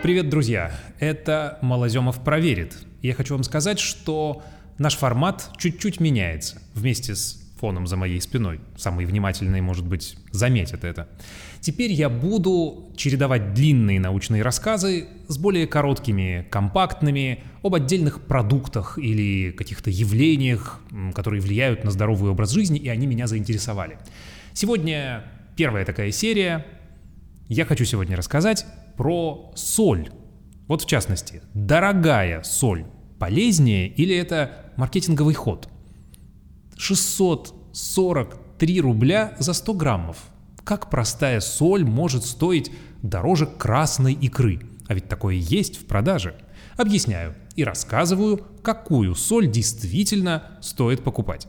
Привет, друзья! Это Малоземов проверит. Я хочу вам сказать, что наш формат чуть-чуть меняется вместе с фоном за моей спиной. Самые внимательные, может быть, заметят это. Теперь я буду чередовать длинные научные рассказы с более короткими, компактными, об отдельных продуктах или каких-то явлениях, которые влияют на здоровый образ жизни, и они меня заинтересовали. Сегодня первая такая серия. Я хочу сегодня рассказать про соль. Вот в частности, дорогая соль полезнее или это маркетинговый ход? 643 рубля за 100 граммов. Как простая соль может стоить дороже красной икры? А ведь такое есть в продаже. Объясняю и рассказываю, какую соль действительно стоит покупать.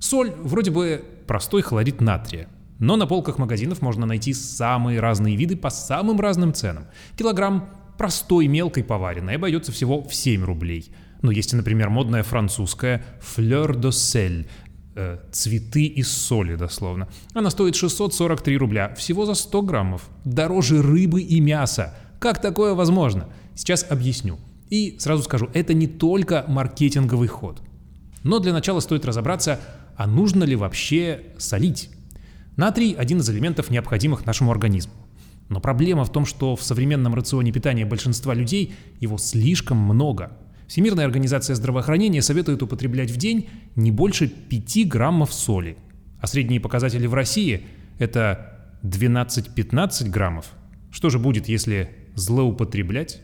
Соль вроде бы простой хлорид натрия, но на полках магазинов можно найти самые разные виды по самым разным ценам. Килограмм простой мелкой поваренной обойдется всего в 7 рублей. Но есть и, например, модная французская Fleur de Sel, э, цветы из соли дословно. Она стоит 643 рубля, всего за 100 граммов. Дороже рыбы и мяса. Как такое возможно? Сейчас объясню. И сразу скажу, это не только маркетинговый ход. Но для начала стоит разобраться, а нужно ли вообще солить? Натрий – один из элементов, необходимых нашему организму. Но проблема в том, что в современном рационе питания большинства людей его слишком много. Всемирная организация здравоохранения советует употреблять в день не больше 5 граммов соли. А средние показатели в России – это 12-15 граммов. Что же будет, если злоупотреблять?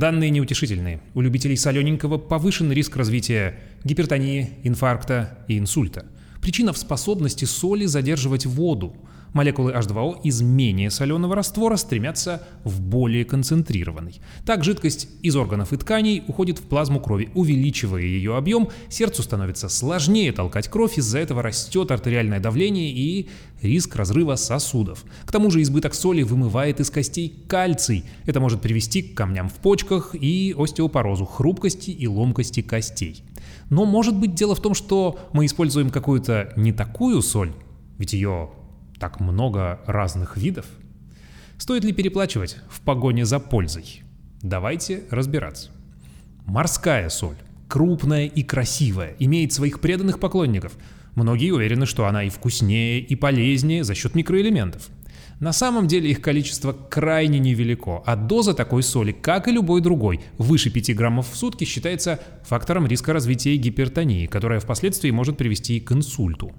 Данные неутешительные. У любителей солененького повышен риск развития гипертонии, инфаркта и инсульта. Причина в способности соли задерживать воду. Молекулы H2O из менее соленого раствора стремятся в более концентрированный. Так жидкость из органов и тканей уходит в плазму крови, увеличивая ее объем, сердцу становится сложнее толкать кровь, из-за этого растет артериальное давление и риск разрыва сосудов. К тому же избыток соли вымывает из костей кальций. Это может привести к камням в почках и остеопорозу, хрупкости и ломкости костей. Но может быть дело в том, что мы используем какую-то не такую соль, ведь ее так много разных видов? Стоит ли переплачивать в погоне за пользой? Давайте разбираться. Морская соль, крупная и красивая, имеет своих преданных поклонников. Многие уверены, что она и вкуснее, и полезнее за счет микроэлементов. На самом деле их количество крайне невелико, а доза такой соли, как и любой другой, выше 5 граммов в сутки считается фактором риска развития гипертонии, которая впоследствии может привести к инсульту.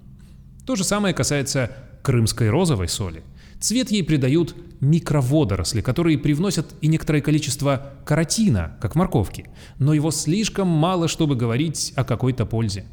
То же самое касается крымской розовой соли. Цвет ей придают микроводоросли, которые привносят и некоторое количество каротина, как в морковке, но его слишком мало, чтобы говорить о какой-то пользе.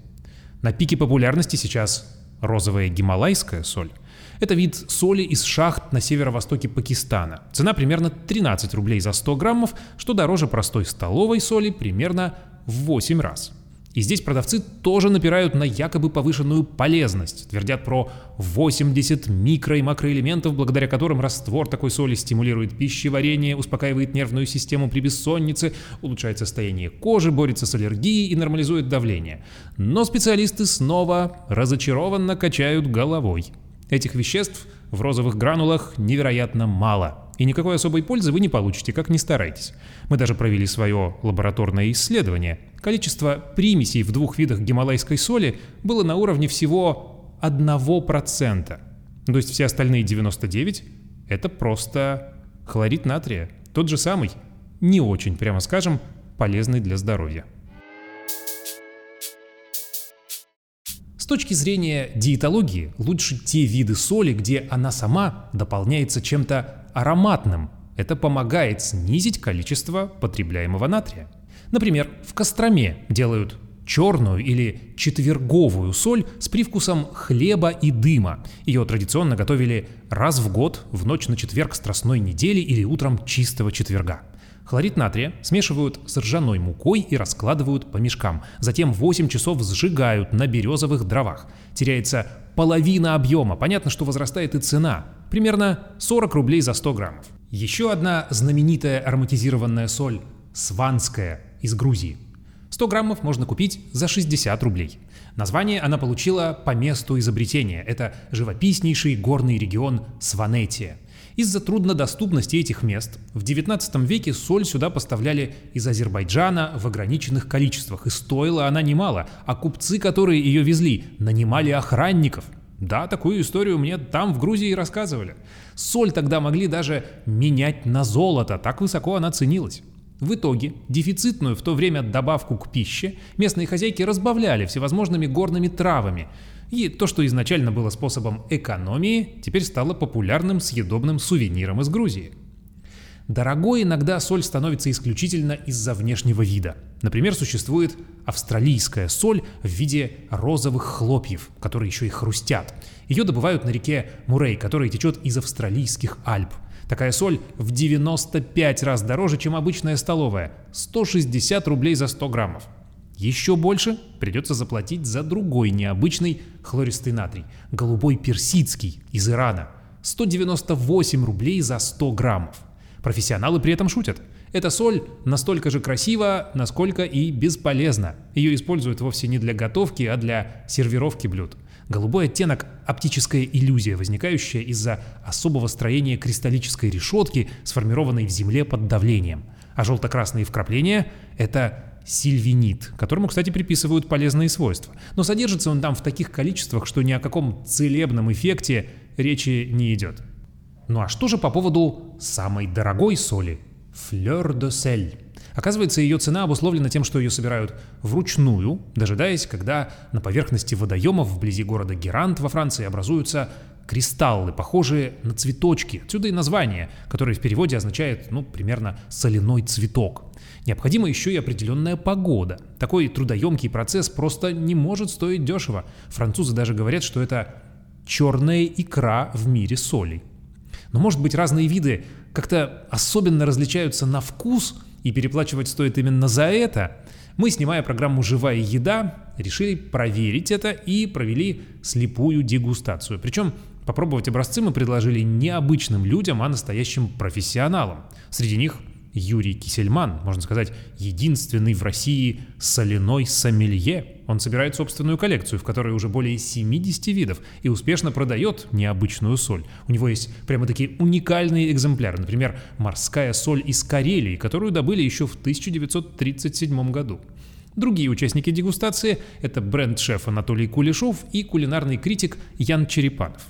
На пике популярности сейчас розовая гималайская соль. Это вид соли из шахт на северо-востоке Пакистана. Цена примерно 13 рублей за 100 граммов, что дороже простой столовой соли примерно в 8 раз. И здесь продавцы тоже напирают на якобы повышенную полезность, твердят про 80 микро- и макроэлементов, благодаря которым раствор такой соли стимулирует пищеварение, успокаивает нервную систему при бессоннице, улучшает состояние кожи, борется с аллергией и нормализует давление. Но специалисты снова разочарованно качают головой. Этих веществ в розовых гранулах невероятно мало – и никакой особой пользы вы не получите, как ни старайтесь. Мы даже провели свое лабораторное исследование. Количество примесей в двух видах гималайской соли было на уровне всего 1%. То есть все остальные 99 – это просто хлорид натрия. Тот же самый, не очень, прямо скажем, полезный для здоровья. Точки зрения диетологии, лучше те виды соли, где она сама дополняется чем-то ароматным. Это помогает снизить количество потребляемого натрия. Например, в Костроме делают черную или четверговую соль с привкусом хлеба и дыма. Ее традиционно готовили раз в год в ночь на четверг страстной недели или утром чистого четверга. Хлорид натрия смешивают с ржаной мукой и раскладывают по мешкам. Затем 8 часов сжигают на березовых дровах. Теряется половина объема. Понятно, что возрастает и цена. Примерно 40 рублей за 100 граммов. Еще одна знаменитая ароматизированная соль – сванская из Грузии. 100 граммов можно купить за 60 рублей. Название она получила по месту изобретения. Это живописнейший горный регион Сванетия. Из-за труднодоступности этих мест в XIX веке соль сюда поставляли из Азербайджана в ограниченных количествах, и стоила она немало, а купцы, которые ее везли, нанимали охранников. Да, такую историю мне там, в Грузии, рассказывали. Соль тогда могли даже менять на золото, так высоко она ценилась. В итоге дефицитную в то время добавку к пище местные хозяйки разбавляли всевозможными горными травами, и то, что изначально было способом экономии, теперь стало популярным съедобным сувениром из Грузии. Дорогой иногда соль становится исключительно из-за внешнего вида. Например, существует австралийская соль в виде розовых хлопьев, которые еще и хрустят. Ее добывают на реке Мурей, которая течет из австралийских Альп – Такая соль в 95 раз дороже, чем обычная столовая – 160 рублей за 100 граммов. Еще больше придется заплатить за другой необычный хлористый натрий – голубой персидский из Ирана – 198 рублей за 100 граммов. Профессионалы при этом шутят. Эта соль настолько же красива, насколько и бесполезна. Ее используют вовсе не для готовки, а для сервировки блюд – Голубой оттенок – оптическая иллюзия, возникающая из-за особого строения кристаллической решетки, сформированной в земле под давлением. А желто-красные вкрапления – это сильвинит, которому, кстати, приписывают полезные свойства. Но содержится он там в таких количествах, что ни о каком целебном эффекте речи не идет. Ну а что же по поводу самой дорогой соли – флёр де сель? Оказывается, ее цена обусловлена тем, что ее собирают вручную, дожидаясь, когда на поверхности водоемов вблизи города Герант во Франции образуются кристаллы, похожие на цветочки. Отсюда и название, которое в переводе означает, ну, примерно соляной цветок. Необходима еще и определенная погода. Такой трудоемкий процесс просто не может стоить дешево. Французы даже говорят, что это черная икра в мире солей. Но, может быть, разные виды как-то особенно различаются на вкус – и переплачивать стоит именно за это, мы, снимая программу «Живая еда», решили проверить это и провели слепую дегустацию. Причем попробовать образцы мы предложили не обычным людям, а настоящим профессионалам. Среди них Юрий Кисельман, можно сказать, единственный в России соляной сомелье. Он собирает собственную коллекцию, в которой уже более 70 видов, и успешно продает необычную соль. У него есть прямо такие уникальные экземпляры, например, морская соль из Карелии, которую добыли еще в 1937 году. Другие участники дегустации – это бренд-шеф Анатолий Кулешов и кулинарный критик Ян Черепанов.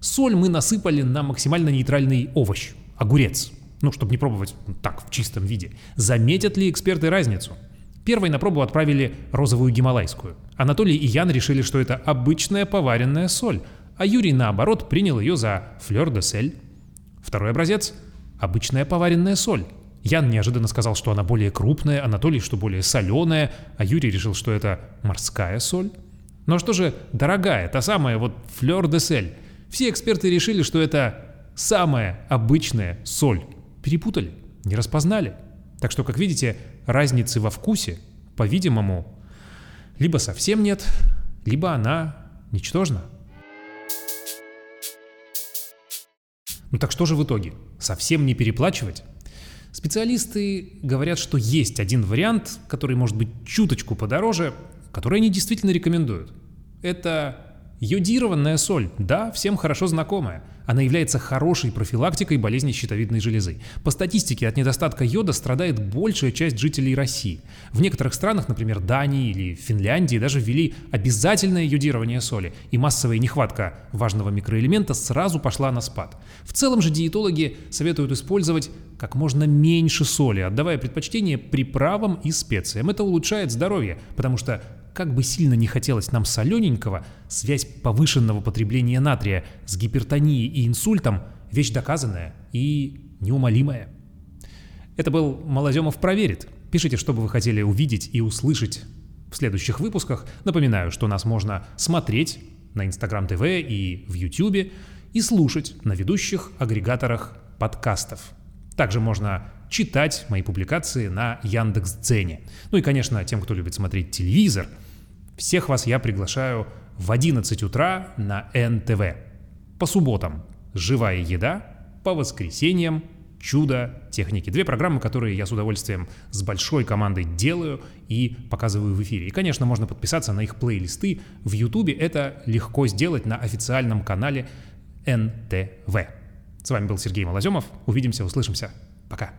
Соль мы насыпали на максимально нейтральный овощ – огурец – ну, чтобы не пробовать так, в чистом виде. Заметят ли эксперты разницу? Первой на пробу отправили розовую гималайскую. Анатолий и Ян решили, что это обычная поваренная соль, а Юрий, наоборот, принял ее за флёр де сель. Второй образец – обычная поваренная соль. Ян неожиданно сказал, что она более крупная, Анатолий, что более соленая, а Юрий решил, что это морская соль. Но что же дорогая, та самая вот флёр де сель? Все эксперты решили, что это самая обычная соль. Перепутали, не распознали. Так что, как видите, разницы во вкусе, по-видимому, либо совсем нет, либо она ничтожна. Ну так что же в итоге? Совсем не переплачивать? Специалисты говорят, что есть один вариант, который может быть чуточку подороже, который они действительно рекомендуют. Это Йодированная соль, да, всем хорошо знакомая. Она является хорошей профилактикой болезни щитовидной железы. По статистике, от недостатка йода страдает большая часть жителей России. В некоторых странах, например, Дании или Финляндии, даже ввели обязательное йодирование соли, и массовая нехватка важного микроэлемента сразу пошла на спад. В целом же диетологи советуют использовать как можно меньше соли, отдавая предпочтение приправам и специям. Это улучшает здоровье, потому что как бы сильно не хотелось нам солененького, связь повышенного потребления натрия с гипертонией и инсультом – вещь доказанная и неумолимая. Это был Малоземов проверит. Пишите, что бы вы хотели увидеть и услышать в следующих выпусках. Напоминаю, что нас можно смотреть на Instagram TV и в YouTube и слушать на ведущих агрегаторах подкастов. Также можно читать мои публикации на Яндекс.Дзене. Ну и, конечно, тем, кто любит смотреть телевизор, всех вас я приглашаю в 11 утра на НТВ. По субботам «Живая еда», по воскресеньям чудо техники. Две программы, которые я с удовольствием с большой командой делаю и показываю в эфире. И, конечно, можно подписаться на их плейлисты в YouTube. Это легко сделать на официальном канале НТВ. С вами был Сергей Малоземов. Увидимся, услышимся. Пока.